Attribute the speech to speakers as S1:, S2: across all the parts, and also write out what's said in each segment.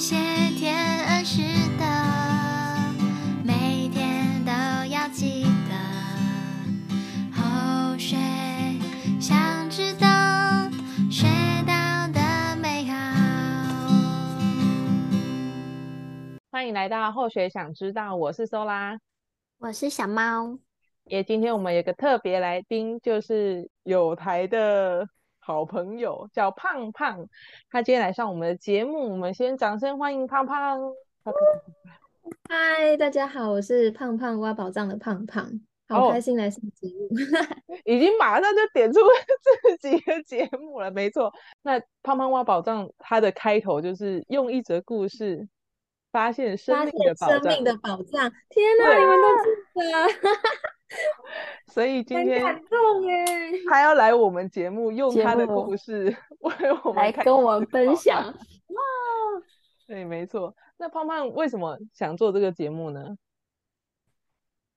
S1: 谢天恩师的，每天都要记得。后学想知道，学到的美好。
S2: 欢迎来到后学想知道，我是苏拉，
S3: 我是小猫。
S2: 也今天我们有个特别来宾，就是有台的好朋友，叫胖胖。他今天来上我们的节目，我们先掌声欢迎胖胖。
S4: 嗨，大家好，我是胖胖挖宝藏的胖胖，好开心来上节目。
S2: 哦、已经马上就点出 自己的节目了，没错。那胖胖挖宝藏，它的开头就是用一则故事发现生命的宝藏。
S4: 天哪，你们都记得。
S2: 所以今天
S4: 感动耶，
S2: 他要来我们节目，用他的故事 为我们
S3: 来跟我们分享。哇，
S2: 对，没错。那胖胖为什么想做这个节目呢？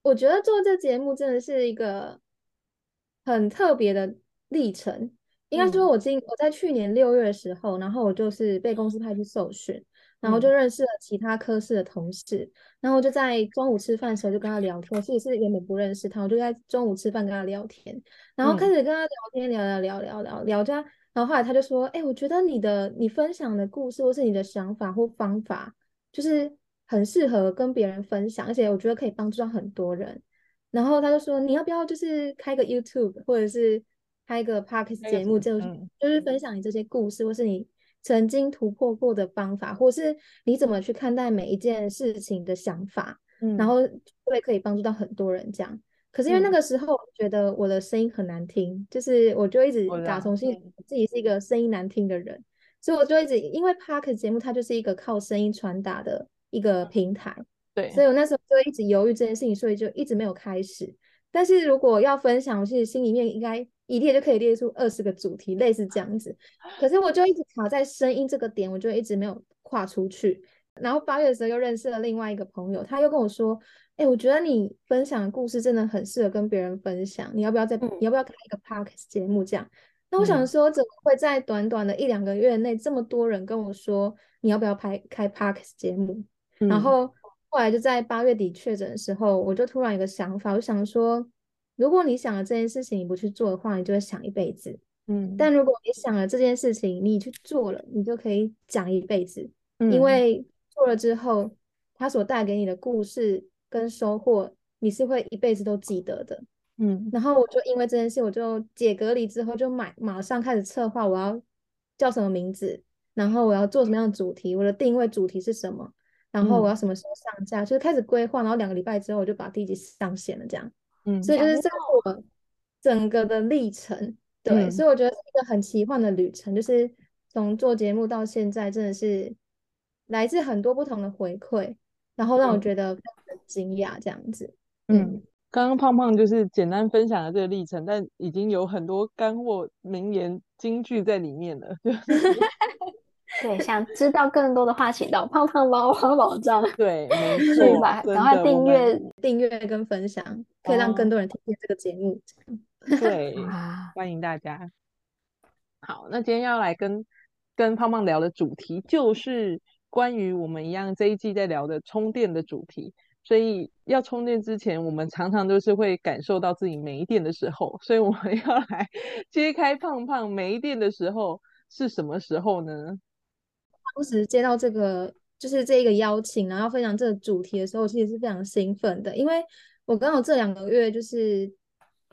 S4: 我觉得做这节目真的是一个很特别的历程。应该说，我今我在去年六月的时候，然后我就是被公司派去受训。然后就认识了其他科室的同事，嗯、然后就在中午吃饭的时候就跟他聊天。其实是原本不认识他，我就在中午吃饭跟他聊天，然后开始跟他聊天，聊聊聊聊聊聊着。然后后来他就说：“哎，我觉得你的你分享的故事或是你的想法或方法，就是很适合跟别人分享，而且我觉得可以帮助到很多人。”然后他就说：“你要不要就是开个 YouTube 或者是开个 Podcast 节目，就就是分享你这些故事，或是你。”曾经突破过的方法，或是你怎么去看待每一件事情的想法，嗯，然后会可以帮助到很多人这样。可是因为那个时候，我觉得我的声音很难听，嗯、就是我就一直打从心里自己是一个声音难听的人，嗯、所以我就一直因为 Podcast 节目它就是一个靠声音传达的一个平台，
S2: 对，
S4: 所以我那时候就一直犹豫这件事情，所以就一直没有开始。但是如果要分享，我其实心里面应该一列就可以列出二十个主题，类似这样子。可是我就一直卡在声音这个点，我就一直没有跨出去。然后八月的时候又认识了另外一个朋友，他又跟我说：“哎、欸，我觉得你分享的故事真的很适合跟别人分享，你要不要再、嗯、你要不要开一个 podcast 节目？”这样。那我想说，怎么会在短短的一两个月内，这么多人跟我说你要不要拍开 podcast 节目？嗯、然后。后来就在八月底确诊的时候，我就突然有个想法，我想说，如果你想了这件事情，你不去做的话，你就会想一辈子。嗯，但如果你想了这件事情，你去做了，你就可以讲一辈子。嗯，因为做了之后，它所带给你的故事跟收获，你是会一辈子都记得的。嗯，然后我就因为这件事，我就解隔离之后就买，马上开始策划我要叫什么名字，然后我要做什么样的主题，我的定位主题是什么。然后我要什么时候上架？嗯、就是开始规划，然后两个礼拜之后我就把第一集上线了，这样。嗯，所以就是这个我整个的历程，嗯、对，所以我觉得是一个很奇幻的旅程，就是从做节目到现在，真的是来自很多不同的回馈，然后让我觉得非常的惊讶，这样子。嗯，
S2: 嗯刚刚胖胖就是简单分享了这个历程，但已经有很多干货名言金句在里面了。
S3: 对，想知道更多的话，请到胖胖猫挖宝藏。
S2: 对，没 错，
S3: 赶快订阅、
S4: 订阅跟分享，可以让更多人听见这个节目。
S2: 哦、对，欢迎大家。好，那今天要来跟跟胖胖聊的主题，就是关于我们一样这一季在聊的充电的主题。所以要充电之前，我们常常都是会感受到自己没电的时候，所以我们要来揭开胖胖没电的时候是什么时候呢？
S4: 当时接到这个就是这一个邀请，然后分享这个主题的时候，我其实是非常兴奋的，因为我刚好这两个月就是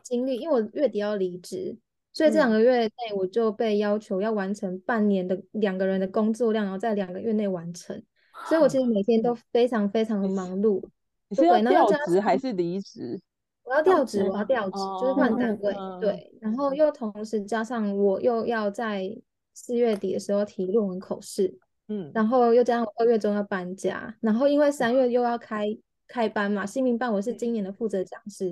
S4: 经历，因为我月底要离职，所以这两个月内我就被要求要完成半年的两个人的工作量，然后在两个月内完成，所以我其实每天都非常非常的忙碌。
S2: 你是要调职还是离职？
S4: 我要调职，我要调职，就是换单位。对，然后又同时加上我又要在四月底的时候提论文口试。嗯，然后又加上我二月中要搬家，然后因为三月又要开开班嘛，新民办我是今年的负责讲师，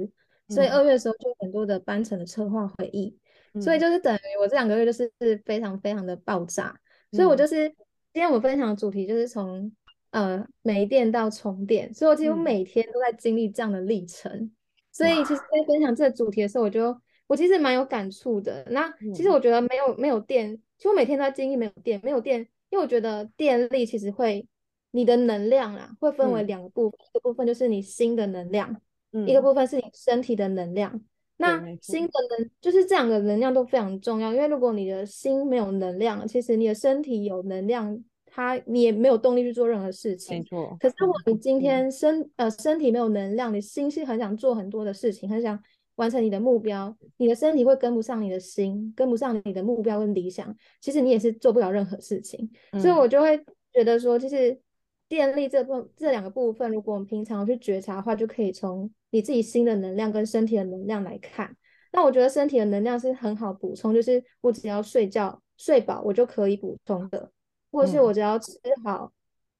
S4: 嗯、所以二月的时候就很多的班程的策划会议，嗯、所以就是等于我这两个月就是非常非常的爆炸，嗯、所以我就是今天我分享的主题就是从呃没电到充电，所以我几乎每天都在经历这样的历程，嗯、所以其实在分享这个主题的时候，我就我其实蛮有感触的。那其实我觉得没有没有电，其实我每天都在经历没有电，没有电。因为我觉得电力其实会，你的能量啊，会分为两个部分，嗯、一个部分就是你心的能量，嗯、一个部分是你身体的能量。那心的能就是这两个能量都非常重要，因为如果你的心没有能量，其实你的身体有能量，它你也没有动力去做任何事情。没错。可是如果你今天身、嗯、呃身体没有能量，你心是很想做很多的事情，很想完成你的目标，你的身体会跟不上你的心，跟不上你的目标跟理想，其实你也是做不了任何事情。嗯、所以我就会觉得说，就是电力这部这两个部分，如果我们平常去觉察的话，就可以从。你自己心的能量跟身体的能量来看，那我觉得身体的能量是很好补充，就是我只要睡觉睡饱，我就可以补充的，或者是我只要吃好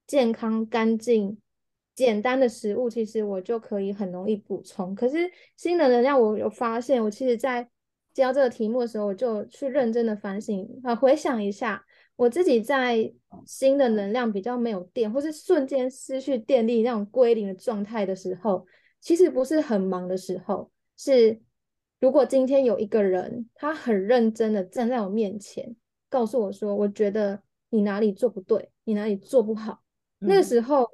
S4: 健康、干净、简单的食物，其实我就可以很容易补充。可是新的能量，我有发现，我其实在教这个题目的时候，我就去认真的反省啊，回想一下我自己在新的能量比较没有电，或是瞬间失去电力那种归零的状态的时候。其实不是很忙的时候，是如果今天有一个人，他很认真的站在我面前，告诉我说，我觉得你哪里做不对，你哪里做不好，嗯、那个时候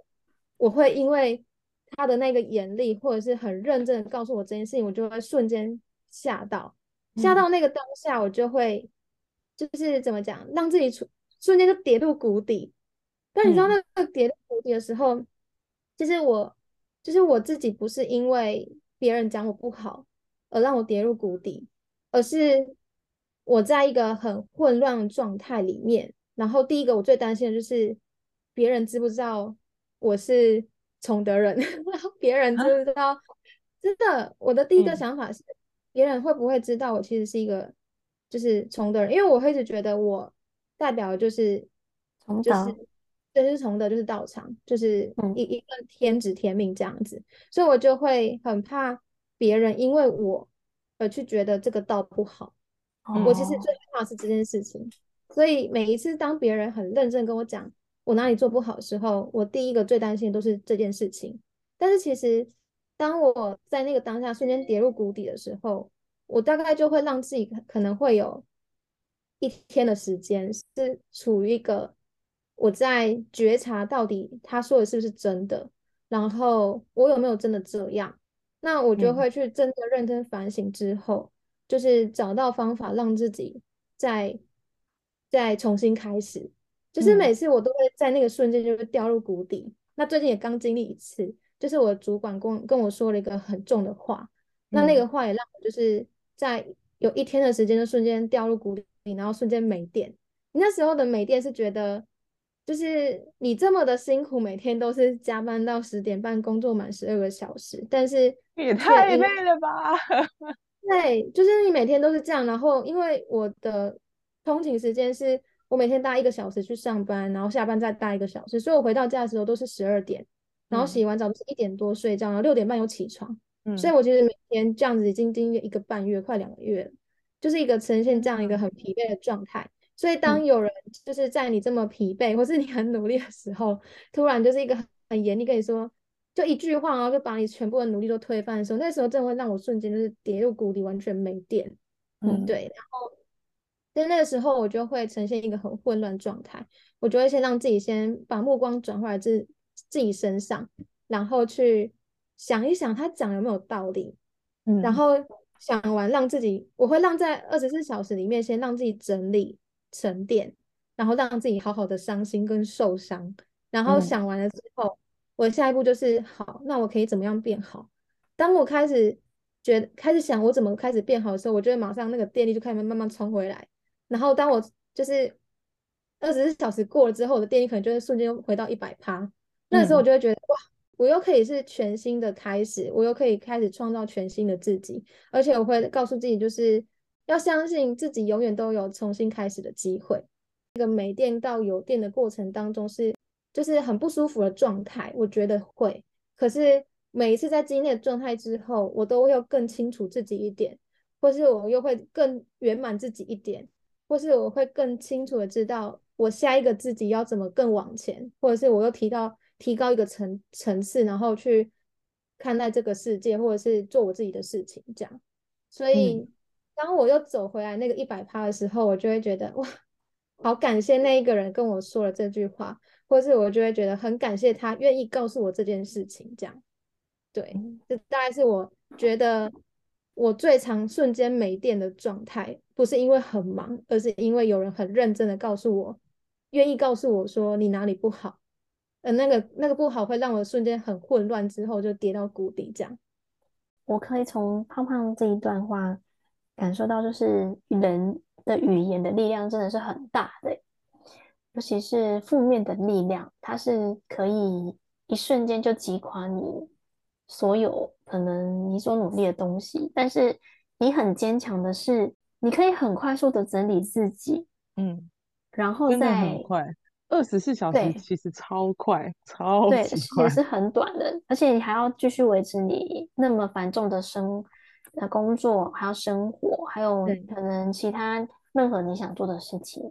S4: 我会因为他的那个严厉，或者是很认真的告诉我这件事情，我就会瞬间吓到，吓到那个当下，我就会就是怎么讲，让自己瞬瞬间就跌入谷底。但你知道那个跌入谷底的时候，嗯、其实我。就是我自己不是因为别人讲我不好而让我跌入谷底，而是我在一个很混乱的状态里面。然后第一个我最担心的就是别人知不知道我是崇德人，然后别人知不知道？啊、真的，我的第一个想法是，别人会不会知道我其实是一个就是崇德人？因为我会一直觉得我代表的就是崇德。就是就是从的，就是道场，就是一一个天职天命这样子，嗯、所以我就会很怕别人因为我而去觉得这个道不好。哦、我其实最怕是这件事情，所以每一次当别人很认真跟我讲我哪里做不好的时候，我第一个最担心的都是这件事情。但是其实当我在那个当下瞬间跌入谷底的时候，我大概就会让自己可能会有一天的时间是处于一个。我在觉察到底他说的是不是真的，然后我有没有真的这样？那我就会去真的认真反省之后，嗯、就是找到方法让自己再再重新开始。就是每次我都会在那个瞬间就会掉入谷底。嗯、那最近也刚经历一次，就是我主管跟跟我说了一个很重的话，嗯、那那个话也让我就是在有一天的时间就瞬间掉入谷底，然后瞬间没电。你那时候的没电是觉得。就是你这么的辛苦，每天都是加班到十点半，工作满十二个小时，但是
S2: 也太累了吧？
S4: 对，就是你每天都是这样，然后因为我的通勤时间是我每天搭一个小时去上班，然后下班再搭一个小时，所以我回到家的时候都是十二点，然后洗完澡都是一点多睡觉，然后六点半又起床，嗯，所以我其实每天这样子已经经历一个半月，快两个月了，就是一个呈现这样一个很疲惫的状态。所以，当有人就是在你这么疲惫，或是你很努力的时候，突然就是一个很严厉跟你说，就一句话，然后就把你全部的努力都推翻的时候，那时候真的会让我瞬间就是跌入谷底，完全没电。嗯，对。然后，在那个时候，我就会呈现一个很混乱状态，我就会先让自己先把目光转回来自自己身上，然后去想一想他讲有没有道理。嗯，然后想完，让自己，我会让在二十四小时里面先让自己整理。沉淀，然后让自己好好的伤心跟受伤，然后想完了之后，嗯、我下一步就是好，那我可以怎么样变好？当我开始觉得开始想我怎么开始变好的时候，我就会马上那个电力就开始慢慢冲回来。然后当我就是二十四小时过了之后，我的电力可能就会瞬间回到一百趴。那个时候我就会觉得、嗯、哇，我又可以是全新的开始，我又可以开始创造全新的自己，而且我会告诉自己就是。要相信自己永远都有重新开始的机会。这个没电到有电的过程当中是就是很不舒服的状态，我觉得会。可是每一次在经历的状态之后，我都会又更清楚自己一点，或是我又会更圆满自己一点，或是我会更清楚的知道我下一个自己要怎么更往前，或者是我又提到提高一个层层次，然后去看待这个世界，或者是做我自己的事情，这样。所以。嗯当我又走回来那个一百趴的时候，我就会觉得哇，好感谢那一个人跟我说了这句话，或是我就会觉得很感谢他愿意告诉我这件事情，这样。对，这大概是我觉得我最常瞬间没电的状态，不是因为很忙，而是因为有人很认真的告诉我，愿意告诉我说你哪里不好，呃，那个那个不好会让我瞬间很混乱，之后就跌到谷底，这样。
S3: 我可以从胖胖这一段话感受到，就是人的语言的力量真的是很大的，尤其是负面的力量，它是可以一瞬间就击垮你所有可能你所努力的东西。但是你很坚强的是，你可以很快速的整理自己，
S2: 嗯，
S3: 然后再
S2: 很快。二十四小时其实超快，超
S3: 对，也是很短的，而且你还要继续维持你那么繁重的生呃工作，还有生活，还有可能其他任何你想做的事情。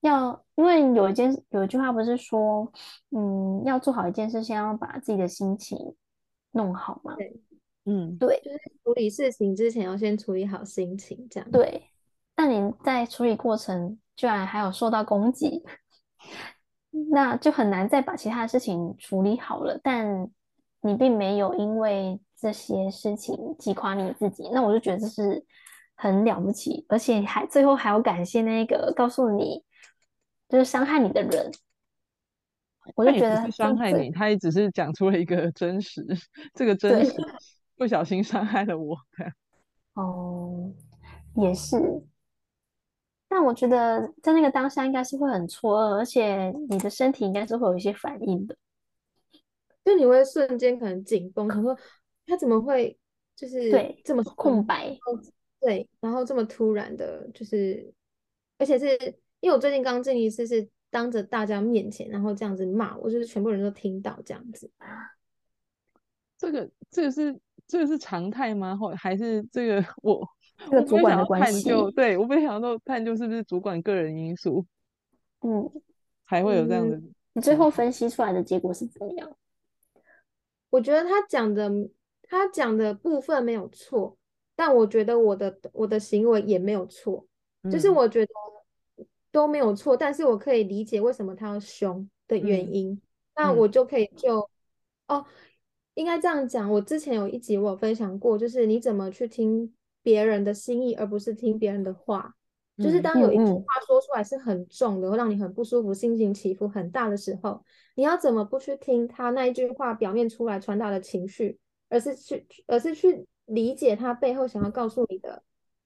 S3: 要因为有一件有一句话不是说，嗯，要做好一件事，先要把自己的心情弄好吗？
S4: 对，
S3: 嗯，对，
S4: 就是处理事情之前要先处理好心情，这样。
S3: 对，但你在处理过程居然还有受到攻击。那就很难再把其他的事情处理好了，但你并没有因为这些事情击垮你自己，那我就觉得这是很了不起，而且还最后还要感谢那个告诉你就是伤害你的人，我就觉得
S2: 伤害你，他也只是讲出了一个真实，这个真实不小心伤害了我。
S3: 哦，也是。但我觉得在那个当下应该是会很错愕，而且你的身体应该是会有一些反应的，
S4: 就你会瞬间可能紧绷，想说他怎么会就是
S3: 对
S4: 这么
S3: 空白，
S4: 对，然后这么突然的，就是而且是因为我最近刚进一次是当着大家面前，然后这样子骂我，就是全部人都听到这样子。
S2: 这个这个是这个是常态吗？或还是这个 我？
S3: 这个主管的关系，
S2: 对，我没想到探究是不是主管个人因素，
S3: 嗯，
S2: 才会有这样的。
S3: 你最后分析出来的结果是怎么样？
S4: 我觉得他讲的，他讲的部分没有错，但我觉得我的我的行为也没有错，嗯，就是我觉得都没有错，但是我可以理解为什么他要凶的原因，嗯，那我就可以就，嗯，哦，应该这样讲。我之前有一集我有分享过，就是你怎么去听。别人的心意，而不是听别人的话。就是当有一句话说出来是很重的，会让你很不舒服，心情起伏很大的时候，你要怎么不去听他那一句话表面出来传达的情绪，而是去，而是去理解他背后想要告诉你的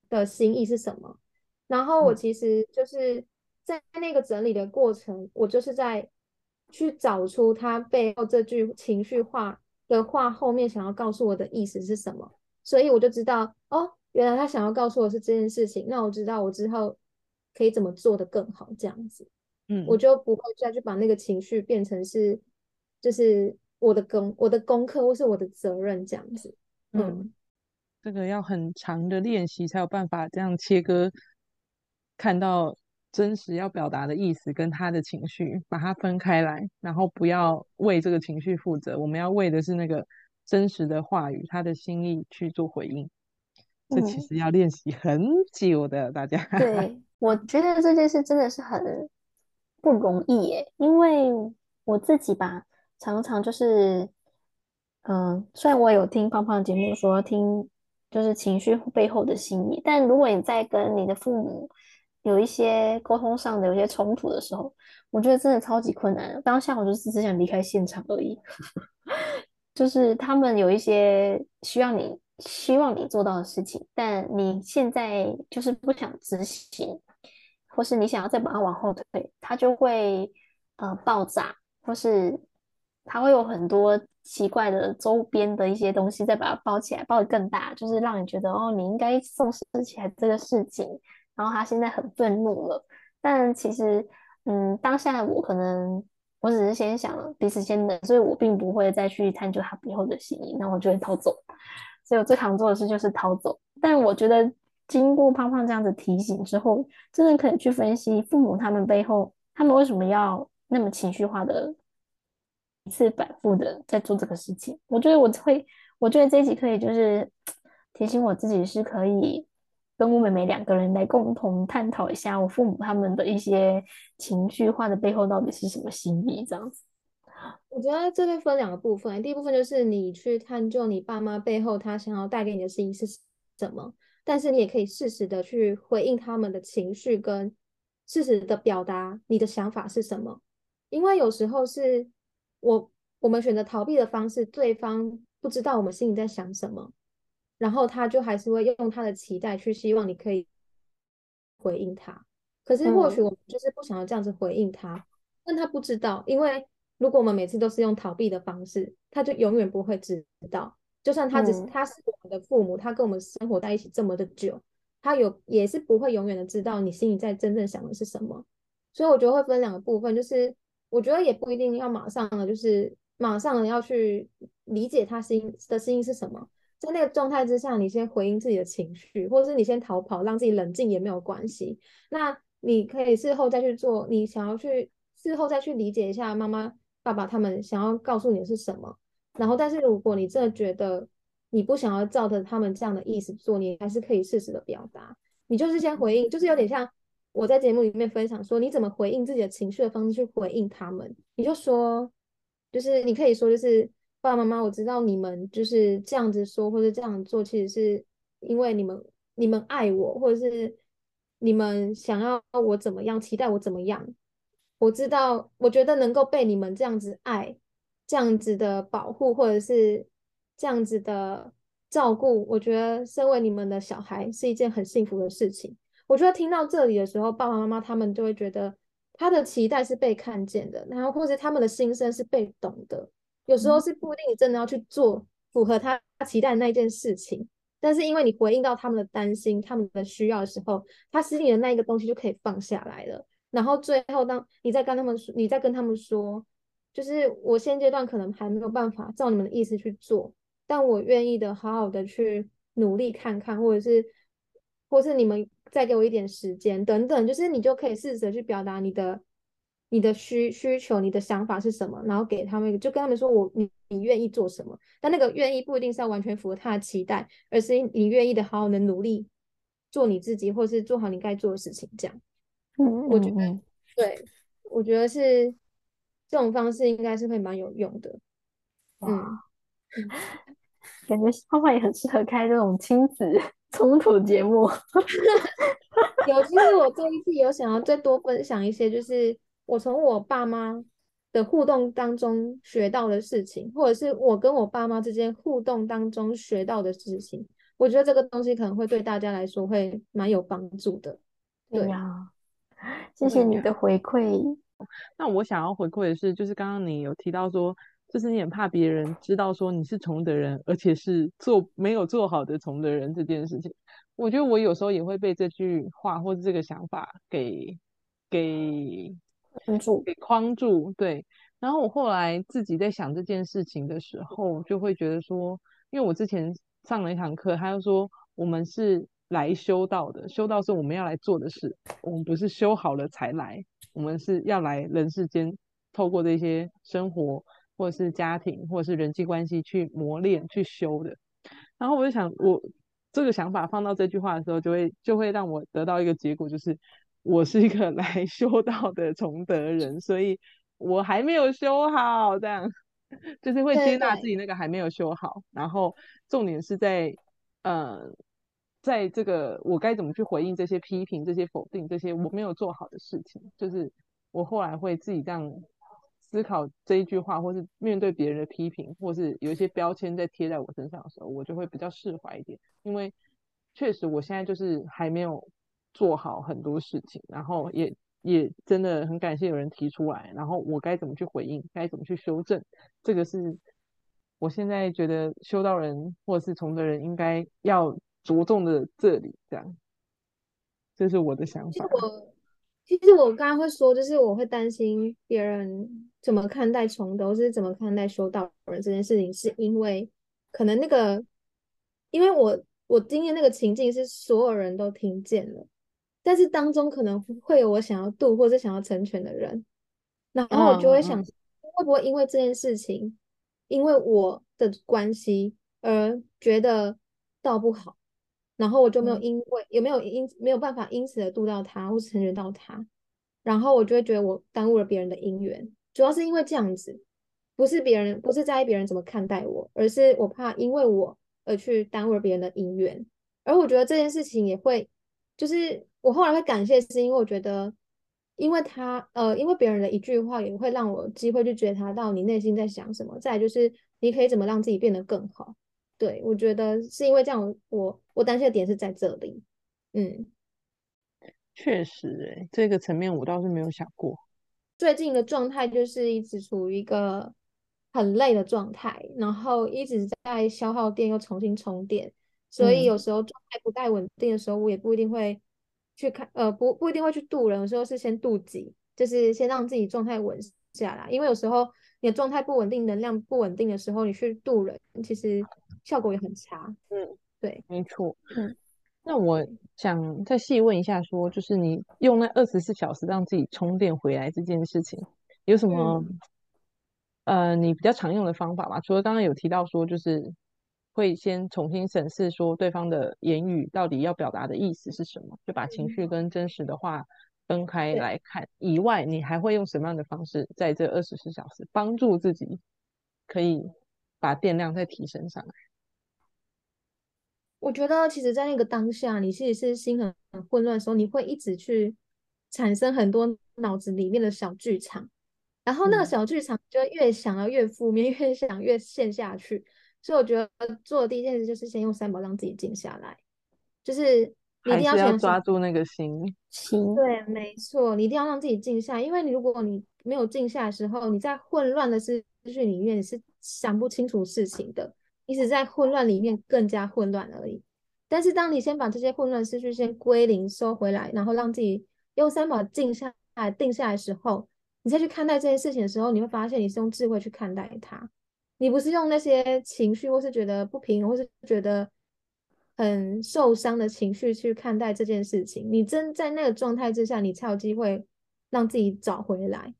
S4: 的心意是什么？然后我其实就是在那个整理的过程，我就是在去找出他背后这句情绪化的话后面想要告诉我的意思是什么，所以我就知道哦。原来他想要告诉我是这件事情，那我知道我之后可以怎么做的更好，这样子，嗯，我就不会再去把那个情绪变成是，就是我的功，我的功课或是我的责任这样子，嗯，嗯，
S2: 这个要很长的练习才有办法这样切割，看到真实要表达的意思跟他的情绪，把它分开来，然后不要为这个情绪负责，我们要为的是那个真实的话语，他的心意去做回应。这其实要练习很久的，嗯、大家。
S3: 对，我觉得这件事真的是很不容易耶，因为我自己吧，常常就是，嗯、呃，虽然我有听胖胖节目说听，就是情绪背后的心意，但如果你在跟你的父母有一些沟通上的有一些冲突的时候，我觉得真的超级困难。当下我就是只想离开现场而已，就是他们有一些需要你。希望你做到的事情，但你现在就是不想执行，或是你想要再把它往后推，它就会呃爆炸，或是它会有很多奇怪的周边的一些东西再把它包起来，包得更大，就是让你觉得哦，你应该重视起来这个事情，然后他现在很愤怒了，但其实嗯，当下我可能我只是先想彼此先冷，所以我并不会再去探究他背后的心意，那我就会逃走。所以我最常做的事就是逃走，但我觉得经过胖胖这样子提醒之后，真的可以去分析父母他们背后，他们为什么要那么情绪化的，一次反复的在做这个事情。我觉得我会，我觉得这一集可以就是 提醒我自己是可以跟我妹妹两个人来共同探讨一下我父母他们的一些情绪化的背后到底是什么心理这样子。
S4: 我觉得这边分两个部分，第一部分就是你去探究你爸妈背后他想要带给你的事情是什么，但是你也可以适时的去回应他们的情绪，跟适时的表达你的想法是什么。因为有时候是我我们选择逃避的方式，对方不知道我们心里在想什么，然后他就还是会用他的期待去希望你可以回应他。可是或许我们就是不想要这样子回应他，嗯、但他不知道，因为。如果我们每次都是用逃避的方式，他就永远不会知道。就算他只是、嗯、他是我们的父母，他跟我们生活在一起这么的久，他有也是不会永远的知道你心里在真正想的是什么。所以我觉得会分两个部分，就是我觉得也不一定要马上的，就是马上的要去理解他心的心意是什么。在那个状态之下，你先回应自己的情绪，或者是你先逃跑，让自己冷静也没有关系。那你可以事后再去做，你想要去事后再去理解一下妈妈。爸爸他们想要告诉你的是什么？然后，但是如果你真的觉得你不想要照着他们这样的意思做，你还是可以适时的表达。你就是先回应，就是有点像我在节目里面分享说，你怎么回应自己的情绪的方式去回应他们。你就说，就是你可以说，就是爸爸妈妈，我知道你们就是这样子说或者这样做，其实是因为你们你们爱我，或者是你们想要我怎么样，期待我怎么样。我知道，我觉得能够被你们这样子爱，这样子的保护，或者是这样子的照顾，我觉得身为你们的小孩是一件很幸福的事情。我觉得听到这里的时候，爸爸妈妈他们就会觉得他的期待是被看见的，然后或者他们的心声是被懂的。有时候是不一定你真的要去做符合他期待的那一件事情，但是因为你回应到他们的担心、他们的需要的时候，他心里的那一个东西就可以放下来了。然后最后，当你再跟他们说，你再跟他们说，就是我现阶段可能还没有办法照你们的意思去做，但我愿意的，好好的去努力看看，或者是，或是你们再给我一点时间等等，就是你就可以试着去表达你的你的需需求，你的想法是什么，然后给他们，就跟他们说我你你愿意做什么，但那个愿意不一定是要完全符合他的期待，而是你愿意的好好的努力做你自己，或是做好你该做的事情，这样。嗯，我觉得，对，我觉得是这种方式应该是会蛮有用的。嗯，
S3: 感觉泡泡也很适合开这种亲子 冲突节目。
S4: 有，其实我这一次有想要再多分享一些，就是我从我爸妈的互动当中学到的事情，或者是我跟我爸妈之间互动当中学到的事情。我觉得这个东西可能会对大家来说会蛮有帮助的。对呀。
S3: 谢谢你的回馈。
S2: 那我想要回馈的是，就是刚刚你有提到说，就是你很怕别人知道说你是从德人，而且是做没有做好的从德人这件事情。我觉得我有时候也会被这句话或者这个想法给给
S3: 框住，
S2: 给框住。对。然后我后来自己在想这件事情的时候，就会觉得说，因为我之前上了一堂课，他就说我们是。来修道的，修道是我们要来做的事。我们不是修好了才来，我们是要来人世间，透过这些生活，或者是家庭，或者是人际关系去磨练、去修的。然后我就想，我这个想法放到这句话的时候，就会就会让我得到一个结果，就是我是一个 来修道的崇德人，所以我还没有修好，这样就是会接纳自己那个还没有修好。然后重点是在，呃。在这个我该怎么去回应这些批评、这些否定、这些我没有做好的事情，就是我后来会自己这样思考这一句话，或是面对别人的批评，或是有一些标签在贴在我身上的时候，我就会比较释怀一点。因为确实我现在就是还没有做好很多事情，然后也也真的很感谢有人提出来，然后我该怎么去回应，该怎么去修正，这个是我现在觉得修道人或者是从德人应该要。着重的这里，这样，这是我的想法。
S4: 其实我，其实我刚刚会说，就是我会担心别人怎么看待崇德，是怎么看待修道人这件事情，是因为可能那个，因为我我今天那个情境是所有人都听见了，但是当中可能会有我想要度或者想要成全的人，然后我就会想，会不会因为这件事情，因为我的关系而觉得道不好。然后我就没有因为也没有因没有办法因此而度到他或是成全到他，然后我就会觉得我耽误了别人的姻缘，主要是因为这样子，不是别人不是在意别人怎么看待我，而是我怕因为我而去耽误了别人的姻缘，而我觉得这件事情也会，就是我后来会感谢，是因为我觉得，因为他呃，因为别人的一句话也会让我有机会去觉察到你内心在想什么，再来就是你可以怎么让自己变得更好。对，我觉得是因为这样，我我担心的点是在这里。嗯，
S2: 确实，哎，这个层面我倒是没有想过。
S4: 最近的状态就是一直处于一个很累的状态，然后一直在消耗电又重新充电，所以有时候状态不太稳定的时候，我也不一定会去看，呃，不不一定会去渡人，有时候是先渡己，就是先让自己状态稳下来，因为有时候你的状态不稳定，能量不稳定的时候，你去渡人，其实。效果也很差，
S2: 嗯，
S4: 对，
S2: 没错，
S4: 嗯，
S2: 那我想再细问一下说，说就是你用那二十四小时让自己充电回来这件事情，有什么、嗯、呃你比较常用的方法吗？除了刚刚有提到说，就是会先重新审视说对方的言语到底要表达的意思是什么，就把情绪跟真实的话分开来看以外，你还会用什么样的方式在这二十四小时帮助自己可以把电量再提升上来？
S4: 我觉得，其实，在那个当下，你其实是心很很混乱的时候，你会一直去产生很多脑子里面的小剧场，然后那个小剧场就越想要越负面，越想越陷下去。所以，我觉得做的第一件事就是先用三宝让自己静下来，就是你一定要先
S2: 抓住那个心
S4: 心。对，没错，你一定要让自己静下，因为你如果你没有静下来的时候，你在混乱的思绪里面你是想不清楚事情的。一直在混乱里面更加混乱而已。但是当你先把这些混乱思绪先归零收回来，然后让自己用三宝静下来、定下来的时候，你再去看待这件事情的时候，你会发现你是用智慧去看待它。你不是用那些情绪，或是觉得不平，或是觉得很受伤的情绪去看待这件事情。你真在那个状态之下，你才有机会让自己找回来。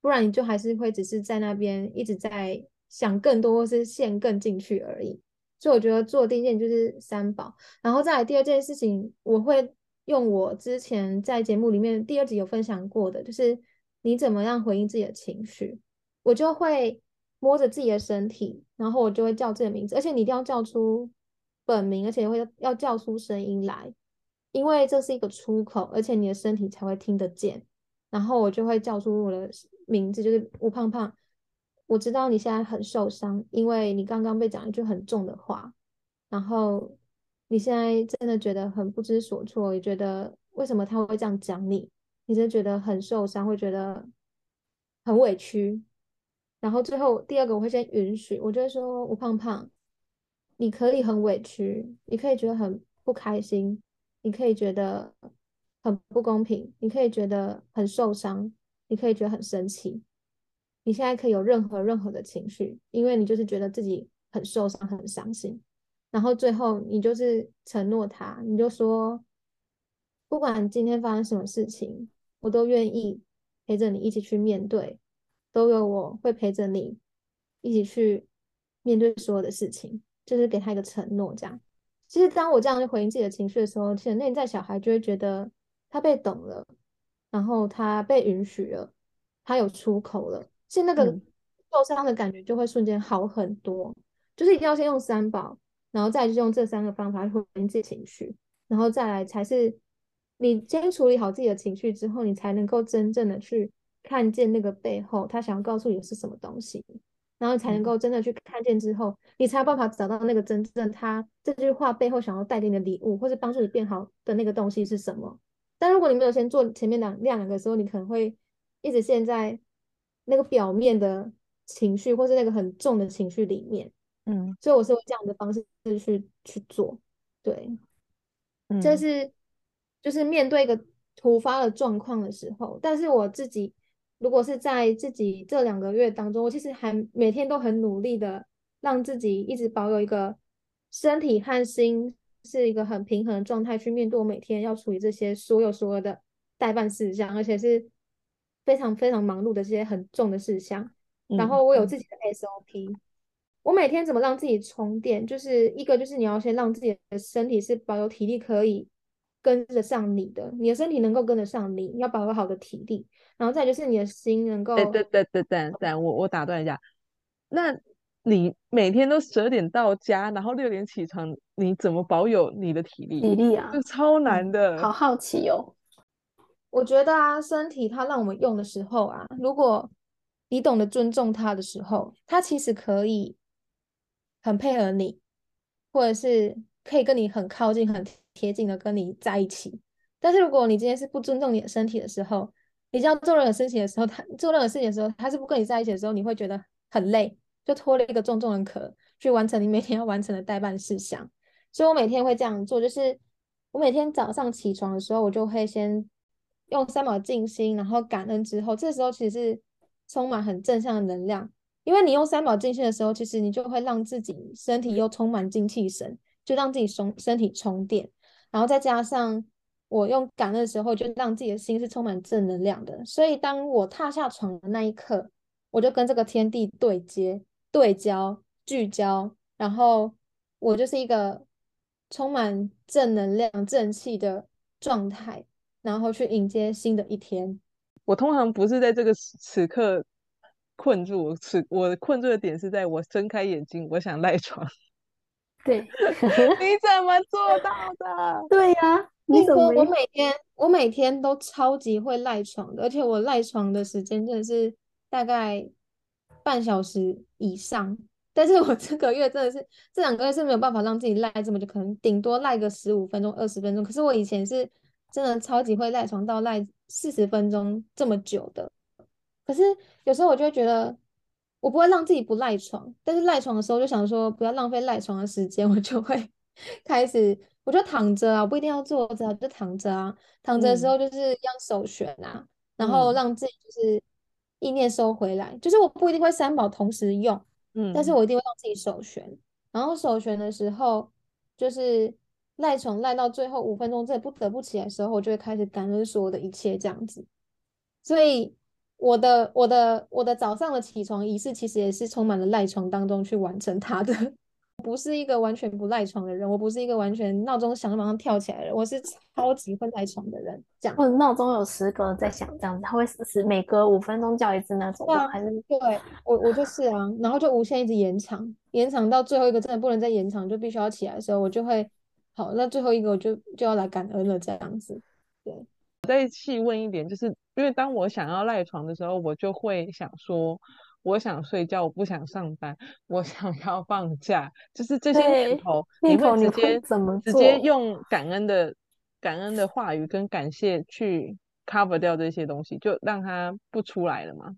S4: 不然你就还是会只是在那边一直在。想更多或是陷更进去而已，所以我觉得做第一件就是三宝，然后再来第二件事情，我会用我之前在节目里面第二集有分享过的，就是你怎么样回应自己的情绪，我就会摸着自己的身体，然后我就会叫自己的名字，而且你一定要叫出本名，而且会要叫出声音来，因为这是一个出口，而且你的身体才会听得见，然后我就会叫出我的名字，就是吴胖胖。我知道你现在很受伤，因为你刚刚被讲一句很重的话，然后你现在真的觉得很不知所措，也觉得为什么他会这样讲你，你真的觉得很受伤，会觉得很委屈。然后最后第二个我会先允许，我就会说吴胖胖，你可以很委屈，你可以觉得很不开心，你可以觉得很不公平，你可以觉得很受伤，你可以觉得很生气。你现在可以有任何任何的情绪，因为你就是觉得自己很受伤、很伤心，然后最后你就是承诺他，你就说，不管今天发生什么事情，我都愿意陪着你一起去面对，都有我会陪着你一起去面对所有的事情，就是给他一个承诺。这样，其实当我这样去回应自己的情绪的时候，其实内在小孩就会觉得他被懂了，然后他被允许了，他有出口了。其实那个受伤的感觉就会瞬间好很多，嗯、就是一定要先用三宝，然后再用这三个方法去回应自己情绪，然后再来才是你先处理好自己的情绪之后，你才能够真正的去看见那个背后他想要告诉你的是什么东西，然后才能够真的去看见之后，你才有办法找到那个真正他这句话背后想要带给你的礼物，或是帮助你变好的那个东西是什么。但如果你没有先做前面两两个的时候，你可能会一直陷在。那个表面的情绪，或是那个很重的情绪里面，嗯，所以我是用这样的方式去去做，对，嗯，这是就是面对一个突发的状况的时候，但是我自己如果是在自己这两个月当中，我其实还每天都很努力的让自己一直保有一个身体和心是一个很平衡的状态去面对我每天要处理这些所有所有的待办事项，而且是。非常非常忙碌的这些很重的事项，嗯、然后我有自己的 SOP，、嗯、我每天怎么让自己充电？就是一个就是你要先让自己的身体是保有体力，可以跟得上你的，你的身体能够跟得上你，你要保有好的体力，然后再就是你的心能够。
S2: 对对对对对，我我打断一下，那你每天都十二点到家，然后六点起床，你怎么保有你的体力？
S3: 体力啊，
S2: 就超难的。
S3: 嗯，好好奇哦。
S4: 我觉得啊，身体它让我们用的时候啊，如果你懂得尊重它的时候，它其实可以很配合你，或者是可以跟你很靠近、很贴近的跟你在一起。但是如果你今天是不尊重你的身体的时候，你这样做任何事情的时候，他做任何事情的时候，他是不跟你在一起的时候，你会觉得很累，就拖了一个重重的壳去完成你每天要完成的待办事项。所以我每天会这样做，就是我每天早上起床的时候，我就会先。用三秒静心，然后感恩之后，这时候其实是充满很正向的能量。因为你用三秒静心的时候，其实你就会让自己身体又充满精气神，就让自己充身体充电。然后再加上我用感恩的时候，就让自己的心是充满正能量的。所以当我踏下床的那一刻，我就跟这个天地对接、对焦、聚焦，然后我就是一个充满正能量、正气的状态。然后去迎接新的一天。
S2: 我通常不是在这个此刻困住，此我困住的点是在我睁开眼睛，我想赖床。
S3: 对，
S2: 你怎么做到的？
S3: 对呀、啊，
S4: 你怎么？我每天我每天都超级会赖床的，而且我赖床的时间真的是大概半小时以上。但是我这个月真的是这两个月是没有办法让自己赖这么久，可能顶多赖个十五分钟、二十分钟。可是我以前是。真的超级会赖床到赖四十分钟这么久的，可是有时候我就会觉得我不会让自己不赖床，但是赖床的时候就想说不要浪费赖床的时间，我就会开始我就躺着啊，我不一定要坐着，啊就躺着啊，躺着的时候就是要手旋啊，嗯、然后让自己就是意念收回来，就是我不一定会三宝同时用，嗯，但是我一定会让自己手旋，然后手旋的时候就是。赖床赖到最后五分钟，真的不得不起来的时候，我就会开始感恩所有的一切这样子。所以我的我的我的早上的起床仪式，其实也是充满了赖床当中去完成它的。不是一个完全不赖床的人，我不是一个完全闹钟响就马上跳起来的人，我是超级会赖床的人。这样，
S3: 或者闹钟有十个在响，这样子，他会是每隔五分钟叫一次那种，
S4: 啊、
S3: 还是
S4: 对我我就是啊，然后就无限一直延长，延长到最后一个真的不能再延长，就必须要起来的时候，我就会。好，那最后一个我就就要来感恩了，这样子。对，
S2: 我再细问一点，就是因为当我想要赖床的时候，我就会想说，我想睡觉，我不想上班，我 想要放假，就是这些念头，你会直接
S3: 怎么
S2: 直接用感恩的感恩的话语跟感谢去 cover 掉这些东西，就让它不出来了吗？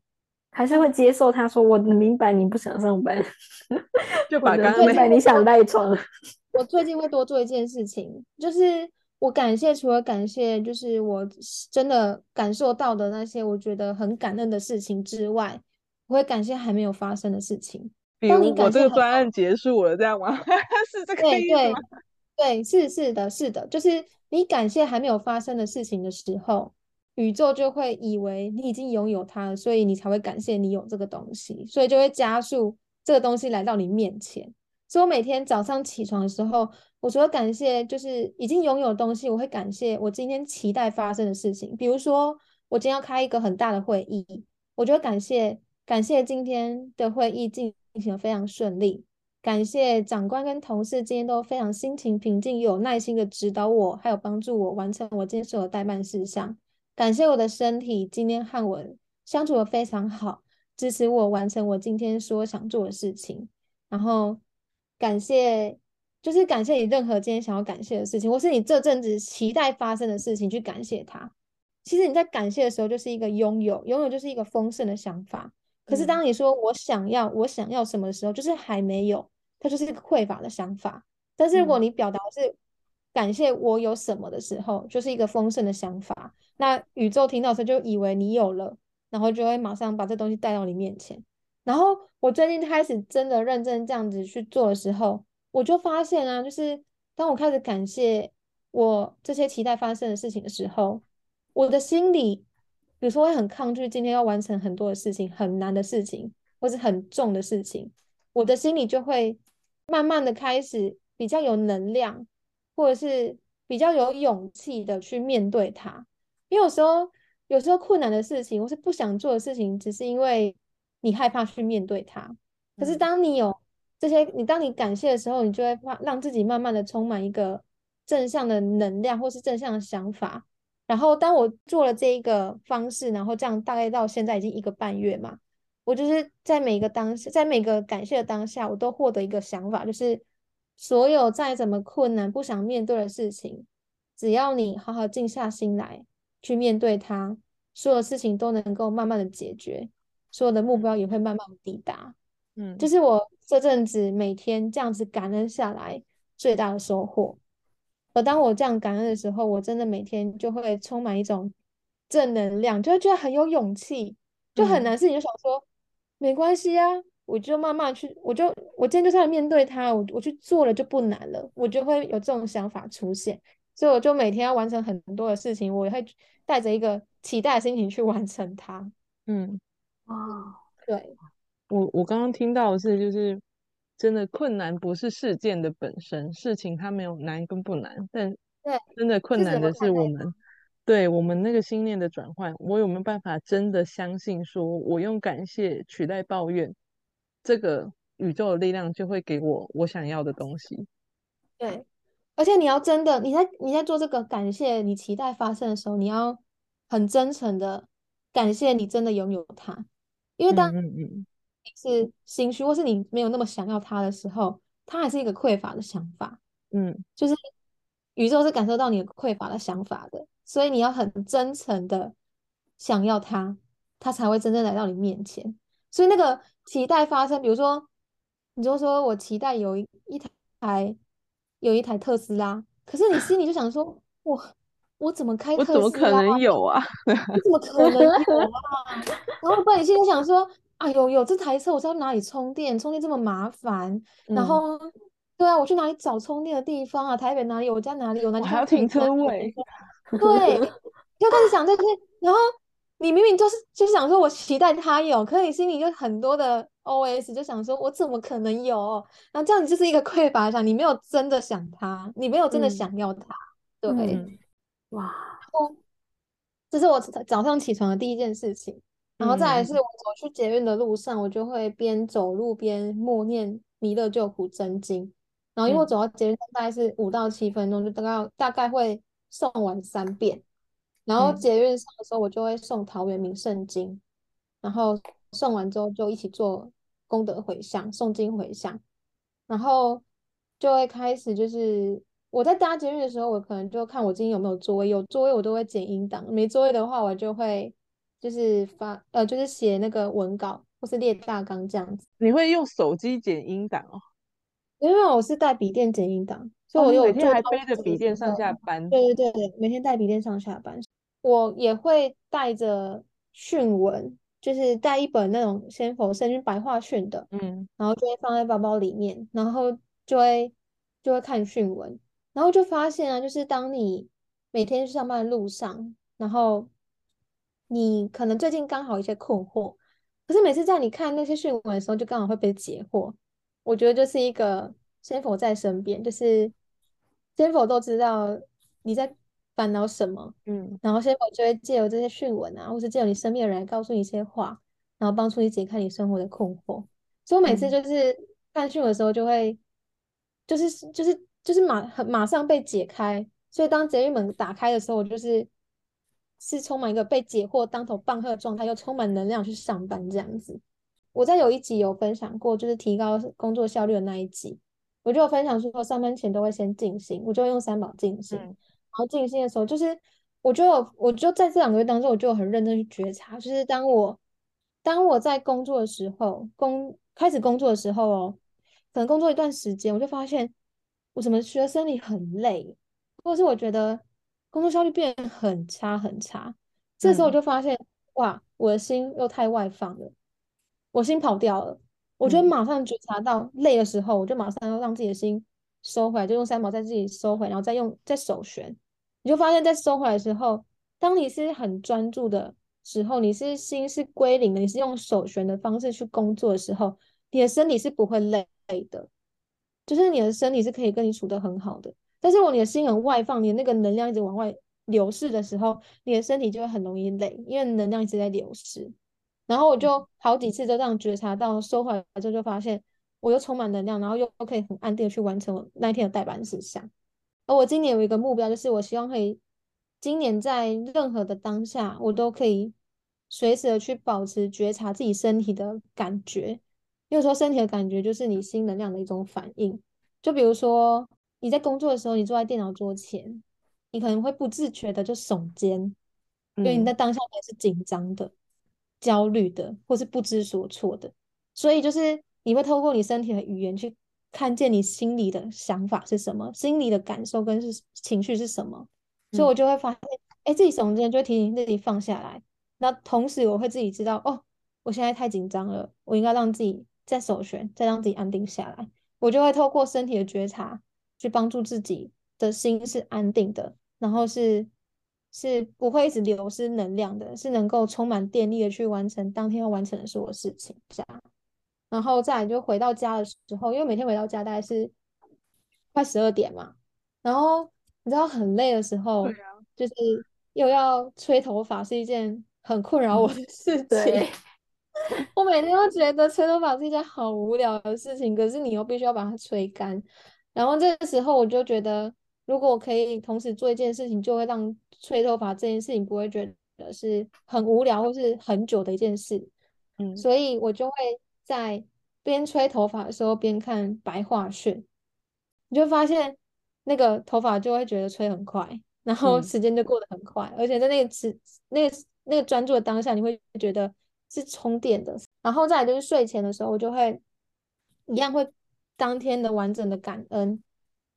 S3: 还是会接受他说，我明白你不想上班，
S2: 就把刚刚
S3: 明白你想赖床。
S4: 我最近会多做一件事情，就是我感谢，除了感谢，就是我真的感受到的那些我觉得很感恩的事情之外，我会感谢还没有发生的事情。
S2: 比如我这个专案结束了，这样吗？是这个意思吗？
S4: 对对对，是是的，是的，就是你感谢还没有发生的事情的时候，宇宙就会以为你已经拥有它了，所以你才会感谢你有这个东西，所以就会加速这个东西来到你面前。所以我每天早上起床的时候，我除了感谢就是已经拥有的东西，我会感谢我今天期待发生的事情。比如说，我今天要开一个很大的会议，我就会感谢感谢今天的会议进行得非常顺利，感谢长官跟同事今天都非常心情平静，有耐心的指导我，还有帮助我完成我今天所有的待办事项。感谢我的身体今天和我相处的非常好，支持我完成我今天所想做的事情，然后。感谢，就是感谢你任何今天想要感谢的事情，或是你这阵子期待发生的事情，去感谢它。其实你在感谢的时候，就是一个拥有，拥有就是一个丰盛的想法。可是当你说我想要，我想要什么的时候，就是还没有，它就是一个匮乏的想法。但是如果你表达的是感谢我有什么的时候，就是一个丰盛的想法。那宇宙听到时候就以为你有了，然后就会马上把这东西带到你面前。然后我最近开始真的认真这样子去做的时候，我就发现啊，就是当我开始感谢我这些期待发生的事情的时候，我的心里，比如说会很抗拒今天要完成很多的事情，很难的事情，或是很重的事情。我的心里就会慢慢的开始比较有能量，或者是比较有勇气的去面对它。因为有时候，有时候困难的事情，或是不想做的事情，只是因为你害怕去面对它。可是当你有这些，你当你感谢的时候，你就会让让自己慢慢的充满一个正向的能量，或是正向的想法。然后当我做了这一个方式，然后这样大概到现在已经一个半月嘛，我就是在每一个当下，在每个感谢的当下，我都获得一个想法，就是所有再怎么困难、不想面对的事情，只要你好好静下心来去面对它，所有事情都能够慢慢的解决，所有的目标也会慢慢抵达。嗯，就是我这阵子每天这样子感恩下来最大的收获。而当我这样感恩的时候，我真的每天就会充满一种正能量，就会觉得很有勇气。就很难事情就想说，嗯、没关系啊，我就慢慢去，我就我今天就是要面对它，我我去做了就不难了，我就会有这种想法出现。所以我就每天要完成很多的事情，我也会带着一个期待的心情去完成它。嗯，
S2: 哦，对。我我刚刚听到的是，就是真的困难不是事件的本身，事情它没有难跟不难，但对真的困难的是我们，对我们那个心念的转换，我有没有办法真的相信，说我用感谢取代抱怨，这个宇宙的力量就会给我我想要的东西。
S4: 对，而且你要真的你在你在做这个感谢你期待发生的时候，你要很真诚的感谢你真的拥有它，因为当嗯嗯嗯。是心虚，或是你没有那么想要它的时候，它还是一个匮乏的想法。嗯，就是宇宙是感受到你的匮乏的想法的，所以你要很真诚的想要它，它才会真正来到你面前。所以那个期待发生，比如说，你就说我期待有一一台有一台特斯拉，可是你心里就想说，我我怎么开特斯拉？
S2: 我怎么可能有啊？
S4: 我怎么可能有啊？然后不然你心里想说。哎呦，有这台车，我知道哪里充电，充电这么麻烦。嗯、然后，对啊，我去哪里找充电的地方啊？台北哪里？我家哪里有哪里？
S2: 还要停车位。
S4: 对，就开始想这些。然后你明明就是就是想说，我期待他有，可是你心里就很多的 OS，就想说我怎么可能有？然后这样子就是一个匮乏想，你没有真的想他，你没有真的想要他。嗯、对，嗯、哇，这是我早上起床的第一件事情。然后再来是我走去捷运的路上，我就会边走路边默念弥勒救苦真经。然后因为我走到捷运站大概是五到七分钟，就大概大概会诵完三遍。然后捷运上的时候，我就会诵桃园明圣经。然后诵完之后就一起做功德回向、诵经回向。然后就会开始就是我在搭捷运的时候，我可能就看我今天有没有座位，有座位我都会剪音档，没座位的话我就会。就是发呃，就是写那个文稿或是列大纲这样子。
S2: 你会用手机剪音档哦？
S4: 因为我是带笔电剪音档，所以我有
S2: 每天还背着笔电上下班。
S4: 对对对，每天带笔电上下班。我也会带着讯文，就是带一本那种先佛圣经白话讯的，嗯，然后就会放在包包里面，然后就会就会看讯文，然后就发现啊，就是当你每天去上班的路上，然后。你可能最近刚好一些困惑，可是每次在你看那些讯文的时候，就刚好会被解惑。我觉得就是一个仙佛在身边，就是仙佛都知道你在烦恼什么，嗯，然后仙佛就会借由这些讯文啊，或是借由你身边的人来告诉你一些话，然后帮助你解开你生活的困惑。所以我每次就是看讯文的时候，就会就是就是就是马马上被解开。所以当捷运门打开的时候，我就是。是充满一个被解惑、当头棒喝的状态，又充满能量去上班这样子。我在有一集有分享过，就是提高工作效率的那一集，我就有分享说，上班前都会先静心，我就用三宝静心。嗯、然后静心的时候，就是我就我就在这两个月当中，我就很认真去觉察，就是当我当我在工作的时候，工开始工作的时候哦，可能工作一段时间，我就发现我怎么觉得身体很累，或者是我觉得。工作效率变很差很差，这时候我就发现，嗯、哇，我的心又太外放了，我心跑掉了。我就马上觉察到累的时候，我就马上要让自己的心收回来，就用三毛在自己收回，然后再用再手旋。你就发现，在收回来的时候，当你是很专注的时候，你是心是归零的，你是用手旋的方式去工作的时候，你的身体是不会累的，就是你的身体是可以跟你处得很好的。但是如果你的心很外放，你的那个能量一直往外流逝的时候，你的身体就会很容易累，因为能量一直在流失。然后我就好几次都这样觉察到，收回来之后就发现我又充满能量，然后又可以很安定的去完成我那一天的待办事项。而我今年有一个目标，就是我希望可以今年在任何的当下，我都可以随时的去保持觉察自己身体的感觉。有时候身体的感觉就是你心能量的一种反应。就比如说你在工作的时候，你坐在电脑桌前，你可能会不自觉的就耸肩，因为你在当下还是紧张的、焦虑的，或是不知所措的。所以就是你会透过你身体的语言去看见你心里的想法是什么，心里的感受跟是情绪是什么。所以我就会发现，哎、嗯，自己耸肩就会提醒自己放下来。那同时我会自己知道，哦，我现在太紧张了，我应该让自己再首选，再让自己安定下来。我就会透过身体的觉察，去帮助自己的心是安定的，然后是是不会一直流失能量的，是能够充满电力的去完成当天要完成的所有事情。这样，然后再来就回到家的时候，因为每天回到家大概是快十二点嘛，然后你知道很累的时候，啊、就是又要吹头发，是一件很困扰我的事情。我每天都觉得吹头发是一件好无聊的事情，可是你又必须要把它吹干。然后这个时候我就觉得，如果我可以同时做一件事情，就会让吹头发这件事情不会觉得是很无聊或是很久的一件事。嗯，所以我就会在边吹头发的时候边看白话讯，你就发现那个头发就会觉得吹很快，然后时间就过得很快，嗯、而且在那个时那个那个专注的当下，你会觉得。是充电的，然后再来就是睡前的时候，我就会一样会当天的完整的感恩，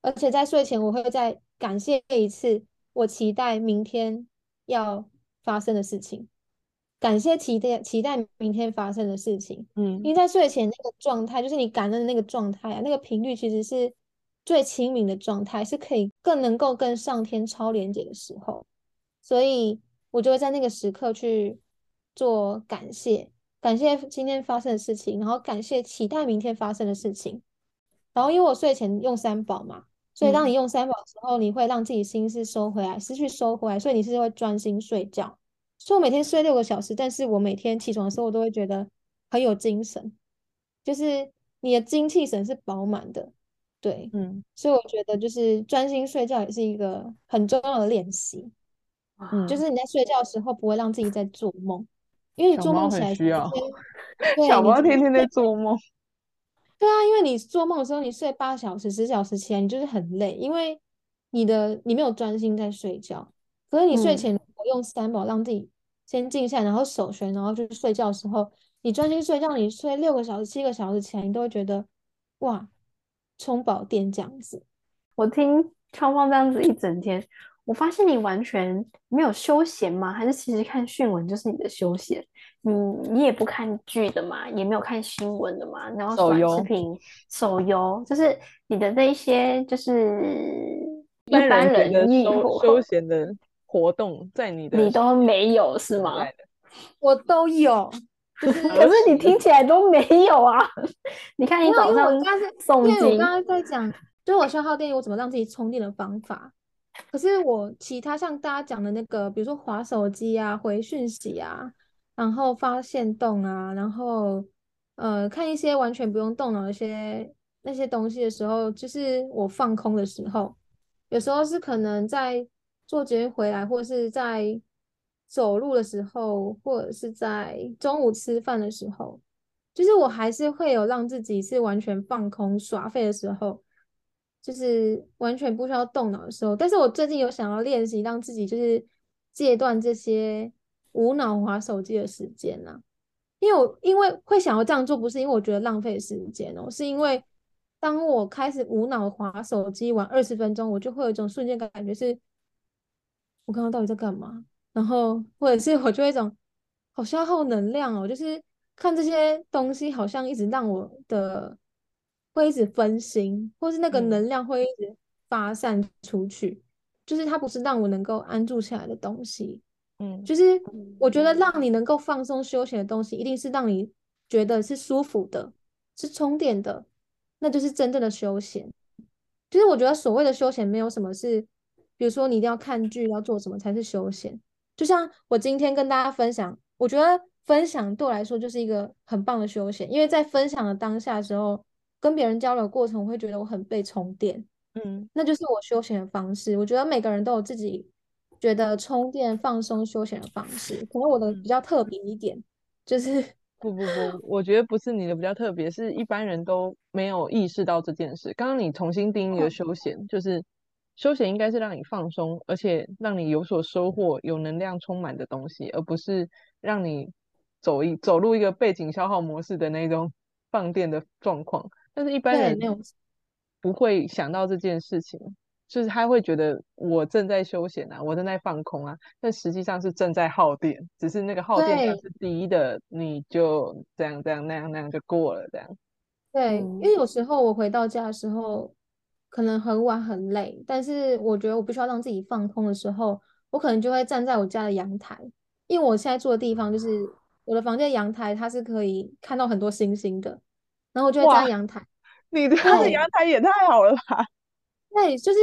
S4: 而且在睡前我会再感谢一次我期待明天要发生的事情，感谢期待期待明天发生的事情，嗯，因为在睡前那个状态，就是你感恩的那个状态啊，那个频率其实是最清明的状态，是可以更能够跟上天超连接的时候，所以我就会在那个时刻去。做感谢，感谢今天发生的事情，然后感谢期待明天发生的事情。然后因为我睡前用三宝嘛，所以当你用三宝的时候，嗯、你会让自己心思收回来，思绪收回来，所以你是会专心睡觉。所以我每天睡六个小时，但是我每天起床的时候，我都会觉得很有精神，就是你的精气神是饱满的。对，嗯，所以我觉得就是专心睡觉也是一个很重要的练习。嗯，就是你在睡觉的时候不会让自己在做梦。因为你做梦起来需要，
S2: 小猫天天在做梦。
S4: 对啊，因为你做梦的时候，你睡八小时、十小时起来，你就是很累，因为你的你没有专心在睡觉。可是你睡前用三宝让自己先静下来，然后手旋，然后就是睡觉的时候，你专心睡觉，你睡六个小时、七个小时起来，你都会觉得哇，充饱电这样子。
S3: 我听超方这样子一整天。我发现你完全没有休闲吗？还是其实看讯文就是你的休闲？你你也不看剧的嘛，也没有看新闻的嘛，然后短视频、手游，就是你的那一些就是一般人的
S2: 休休闲的活动，在你的
S3: 你都没有是吗？
S4: 我都有，
S3: 可是你听起来都没有啊！你看你早上因为，
S4: 我刚刚在讲，就是我消耗电力，我怎么让自己充电的方法。可是我其他像大家讲的那个，比如说划手机啊、回讯息啊，然后发现动啊，然后呃看一些完全不用动脑一些那些东西的时候，就是我放空的时候，有时候是可能在坐捷运回来，或是在走路的时候，或者是在中午吃饭的时候，就是我还是会有让自己是完全放空耍废的时候。就是完全不需要动脑的时候，但是我最近有想要练习，让自己就是戒断这些无脑滑手机的时间呐。因为我因为会想要这样做，不是因为我觉得浪费时间哦，是因为当我开始无脑滑手机玩二十分钟，我就会有一种瞬间感觉是，我刚刚到底在干嘛？然后或者是我就会一种好消耗能量哦，就是看这些东西好像一直让我的。会一直分心，或是那个能量会一直发散出去，嗯、就是它不是让我能够安住下来的东西。嗯，就是我觉得让你能够放松休闲的东西，一定是让你觉得是舒服的，是充电的，那就是真正的休闲。其实我觉得所谓的休闲，没有什么是，比如说你一定要看剧，要做什么才是休闲。就像我今天跟大家分享，我觉得分享对我来说就是一个很棒的休闲，因为在分享的当下的时候，跟别人交流过程，我会觉得我很被充电，嗯，那就是我休闲的方式。我觉得每个人都有自己觉得充电、放松、休闲的方式，可能我的比较特别一点，就是
S2: 不不不，我觉得不是你的比较特别，是一般人都没有意识到这件事。刚刚你重新定义了休闲，就是。休闲应该是让你放松，而且让你有所收获、有能量充满的东西，而不是让你走一走入一个背景消耗模式的那种放电的状况。但是一般人不会想到这件事情，就是他会觉得我正在休闲啊，我正在放空啊，但实际上是正在耗电，只是那个耗电量是低的，你就这样这样那样那样就过了这样。
S4: 对，因为有时候我回到家的时候。可能很晚很累，但是我觉得我必须要让自己放空的时候，我可能就会站在我家的阳台，因为我现在住的地方就是我的房间阳台，它是可以看到很多星星的，然后我就会站在阳台。
S2: 你的阳台也太好了吧？
S4: 对，就是。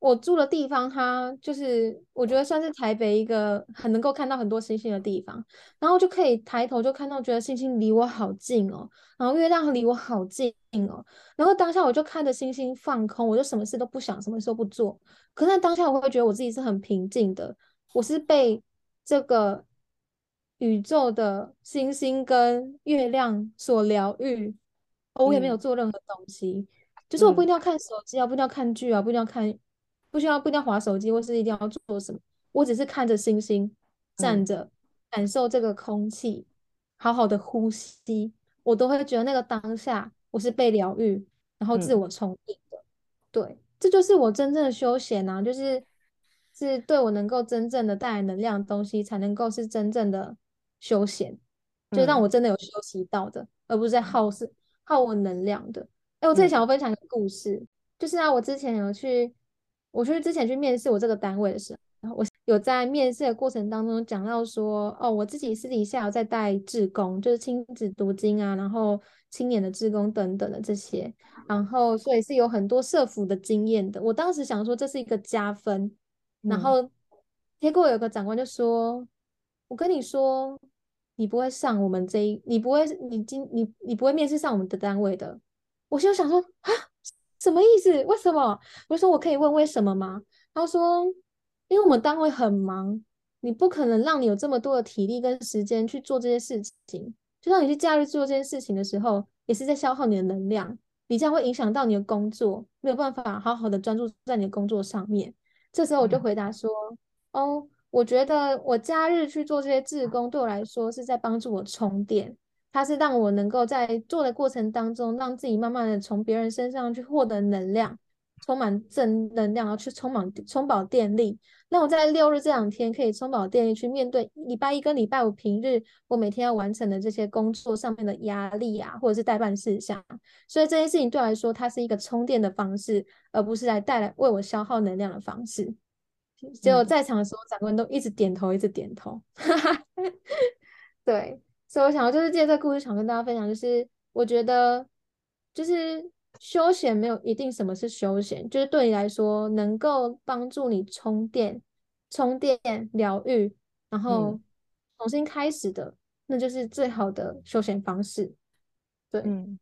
S4: 我住的地方，它就是我觉得算是台北一个很能够看到很多星星的地方，然后就可以抬头就看到，觉得星星离我好近哦，然后月亮离我好近哦，然后当下我就看着星星放空，我就什么事都不想，什么事都不做。可是当下我会觉得我自己是很平静的，我是被这个宇宙的星星跟月亮所疗愈，我也没有做任何东西，嗯、就是我不一定要看手机啊，不一定要看剧啊，不一定要看。不需要，不一定要划手机，或是一定要做什么。我只是看着星星，站着，嗯、感受这个空气，好好的呼吸，我都会觉得那个当下我是被疗愈，然后自我充盈的。嗯、对，这就是我真正的休闲啊，就是是对我能够真正的带来能量的东西，才能够是真正的休闲，就让我真的有休息到的，嗯、而不是在耗是耗我能量的。哎，我最想要分享一个故事，嗯、就是啊，我之前有去。我去之前去面试我这个单位的时候，然后我有在面试的过程当中讲到说，哦，我自己私底下有在带志工，就是亲子读经啊，然后青年的志工等等的这些，然后所以是有很多社服的经验的。我当时想说这是一个加分，然后结果有个长官就说，我跟你说，你不会上我们这一，你不会，你今你你不会面试上我们的单位的。我就想说啊。什么意思？为什么？我说我可以问为什么吗？他说，因为我们单位很忙，你不可能让你有这么多的体力跟时间去做这些事情。就像你去假日做这件事情的时候，也是在消耗你的能量，你这样会影响到你的工作，没有办法好好的专注在你的工作上面。这时候我就回答说，嗯、哦，我觉得我假日去做这些志工，对我来说是在帮助我充电。它是让我能够在做的过程当中，让自己慢慢的从别人身上去获得能量，充满正能量，然后去充满充饱电力。那我在六日这两天可以充饱电力去面对礼拜一跟礼拜五平日我每天要完成的这些工作上面的压力啊，或者是待办事项。所以这些事情对我来说，它是一个充电的方式，而不是来带来为我消耗能量的方式。结果在场的时候，长官都一直点头，一直点头。对。所以我想要就是借这个故事，想跟大家分享，就是我觉得，就是休闲没有一定什么是休闲，就是对你来说能够帮助你充电、充电、疗愈，然后重新开始的，嗯、那就是最好的休闲方式。对，嗯，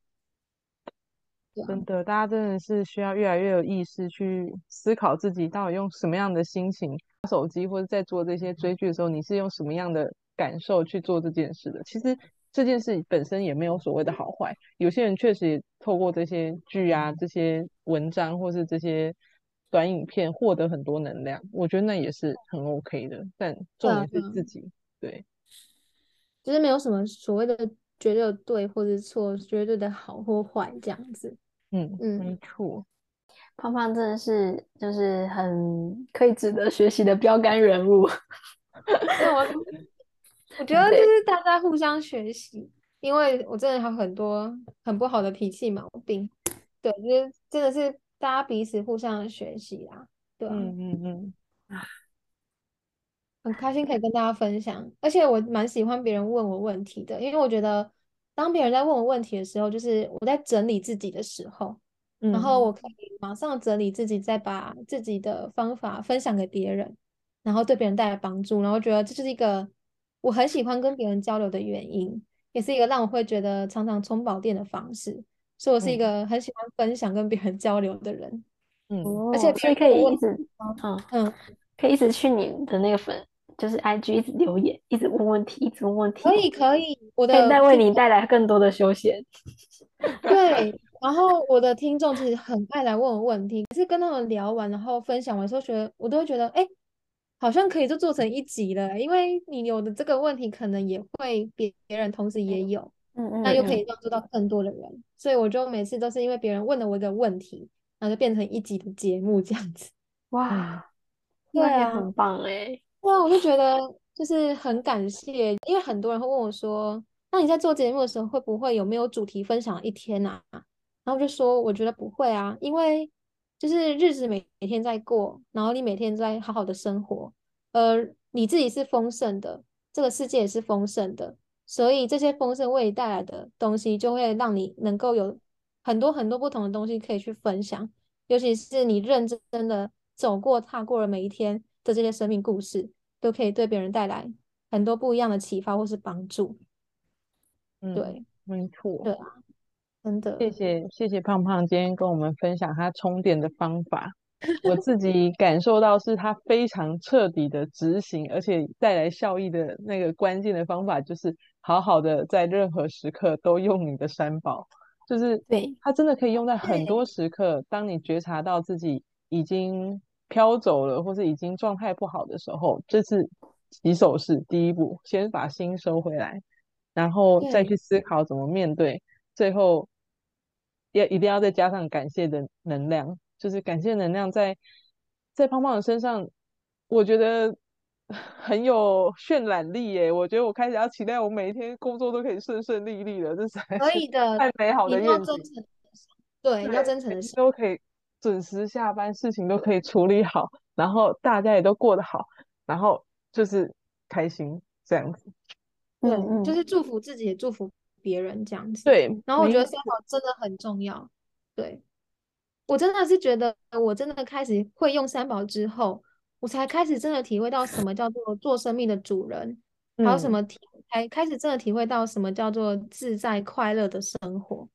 S2: 真的，大家真的是需要越来越有意识去思考自己到底用什么样的心情手机，或者在做这些追剧的时候，你是用什么样的。感受去做这件事的，其实这件事本身也没有所谓的好坏。有些人确实也透过这些剧啊、这些文章或是这些短影片获得很多能量，我觉得那也是很 OK 的。但重点是自己，对，对，
S4: 其实没有什么所谓的绝对的对或者错，绝对的好或坏这样子。
S2: 嗯嗯，没错。
S3: 胖胖真的是就是很可以值得学习的标杆人物。
S4: 我 我觉得就是大家互相学习，因为我真的还有很多很不好的脾气毛病，对，就是真的是大家彼此互相学习啊，对，嗯嗯嗯，很开心可以跟大家分享，而且我蛮喜欢别人问我问题的，因为我觉得当别人在问我问题的时候，就是我在整理自己的时候，
S2: 嗯、
S4: 然后我可以马上整理自己，再把自己的方法分享给别人，然后对别人带来帮助，然后觉得这就是一个我很喜欢跟别人交流的原因，也是一个让我会觉得常常充饱电的方式。所以我是一个很喜欢分享跟别人交流的人。
S2: 嗯，
S4: 而且
S3: 所以可以一直，
S4: 嗯嗯，
S3: 可以一直去你的那个粉，就是 IG 一直留言，一直问问题，一直问问题。
S4: 可以可以，我的
S3: 可以再为你带来更多的休闲。
S4: 对，然后我的听众其实很爱来问我问题，可是跟他们聊完，然后分享完之后，觉得我都会觉得，哎，好像可以就做成一集了，因为你有的这个问题，可能也会别别人同时也有，
S3: 嗯嗯，
S4: 那又可以帮助到更多的人，所以我就每次都是因为别人问了我一个问题。然后就变成一集的节目这样子，
S3: 哇，
S4: 对啊，
S3: 很棒哎，
S4: 对啊，我就觉得就是很感谢，因为很多人会问我说，那你在做节目的时候会不会有没有主题分享一天啊？然后我就说我觉得不会啊，因为就是日子每每天在过，然后你每天在好好的生活，呃，你自己是丰盛的，这个世界也是丰盛的，所以这些丰盛为你带来的东西就会让你能够有。很多很多不同的东西可以去分享，尤其是你认真的走过、踏过了每一天的这些生命故事，都可以对别人带来很多不一样的启发或是帮助。
S2: 嗯，
S4: 对，
S2: 没错，
S4: 对啊，真的，
S2: 谢谢谢谢胖胖今天跟我们分享他充电的方法，我自己感受到是他非常彻底的执行，而且带来效益的那个关键的方法，就是好好的在任何时刻都用你的三宝。就是对，它真的可以用在很多时刻。当你觉察到自己已经飘走了，或是已经状态不好的时候，这是起手式第一步，先把心收回来，然后再去思考怎么面对。最后要一定要再加上感谢的能量，就是感谢能量在在胖胖的身上，我觉得。很有渲染力耶！我觉得我开始要期待我每一天工作都可以顺顺利利的，这才
S4: 可以的，
S2: 太美好的愿景。
S4: 对，要真诚
S2: 都可以准时下班，事情都可以处理好，然后大家也都过得好，然后就是开心这样子。
S4: 对，嗯、就是祝福自己，也祝福别人这样子。
S2: 对，
S4: 然后我觉得三宝真的很重要。对，我真的是觉得，我真的开始会用三宝之后。我才开始真的体会到什么叫做做生命的主人，还有什么体才开始真的体会到什么叫做自在快乐的生活。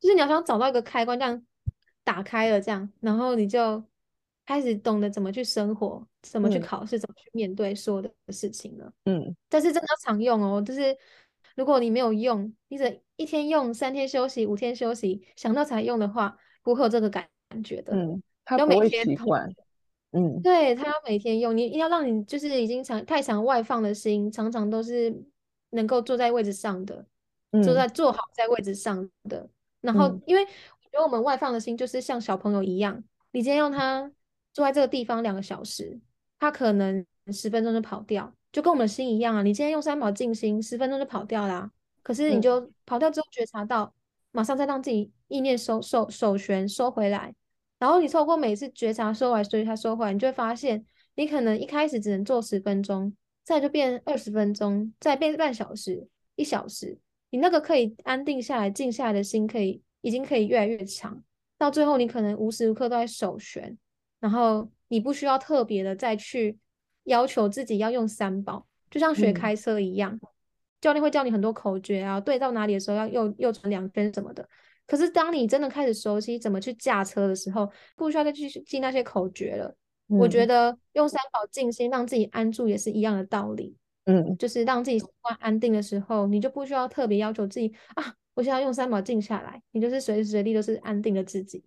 S4: 就是你要想找到一个开关，这样打开了，这样，然后你就开始懂得怎么去生活，怎么去考试，怎么去面对所有的事情了。嗯，但是真的要常用哦，就是如果你没有用，你只一天用，三天休息，五天休息，想到才用的话，不会有这个感觉的。嗯，
S2: 他不会习惯。嗯，
S4: 对，他要每天用，你要让你就是已经常太常外放的心，常常都是能够坐在位置上的，嗯、坐在坐好在位置上的。然后，嗯、因为我觉得我们外放的心就是像小朋友一样，你今天用他坐在这个地方两个小时，他可能十分钟就跑掉，就跟我们的心一样啊。你今天用三宝静心，十分钟就跑掉啦。可是你就跑掉之后觉察到，嗯、马上再让自己意念收收手旋收回来。然后你透过每次觉察收回，所以他收回来，你就会发现，你可能一开始只能做十分钟，再就变二十分钟，再变半小时、一小时。你那个可以安定下来、静下来的心，可以已经可以越来越强。到最后，你可能无时无刻都在手旋，然后你不需要特别的再去要求自己要用三宝，就像学开车一样，嗯、教练会教你很多口诀啊，对到哪里的时候要右右转两圈什么的。可是，当你真的开始熟悉怎么去驾车的时候，不需要再去记那些口诀了。嗯、我觉得用三宝静心让自己安住也是一样的道理。嗯，就是让自己习惯安定的时候，你就不需要特别要求自己啊，我现在用三宝静下来，你就是随时随地都是安定的自己。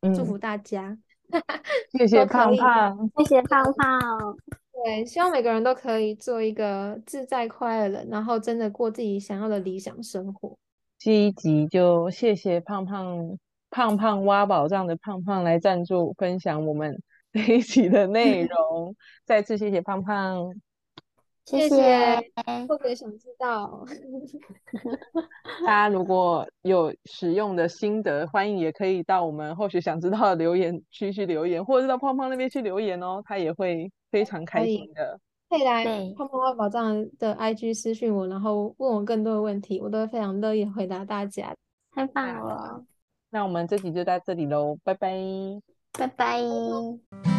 S4: 嗯、祝福大家，
S2: 谢谢胖胖，
S3: 谢谢胖胖。
S4: 对，希望每个人都可以做一个自在快乐的人，然后真的过自己想要的理想生活。
S2: 这一集就谢谢胖胖胖胖挖宝藏的胖胖来赞助分享我们 这一集的内容，再次谢谢胖胖，
S4: 谢谢。特别想知道，
S2: 大家如果有使用的心得，欢迎也可以到我们后续想知道的留言区去留言，或者是到胖胖那边去留言哦，他也会非常开心的。
S4: 可以来胖胖万宝藏的 IG 私讯我，然后问我更多的问题，我都会非常乐意回答大家。
S3: 太棒了！
S2: 那我们这集就到这里喽，拜拜，
S3: 拜拜。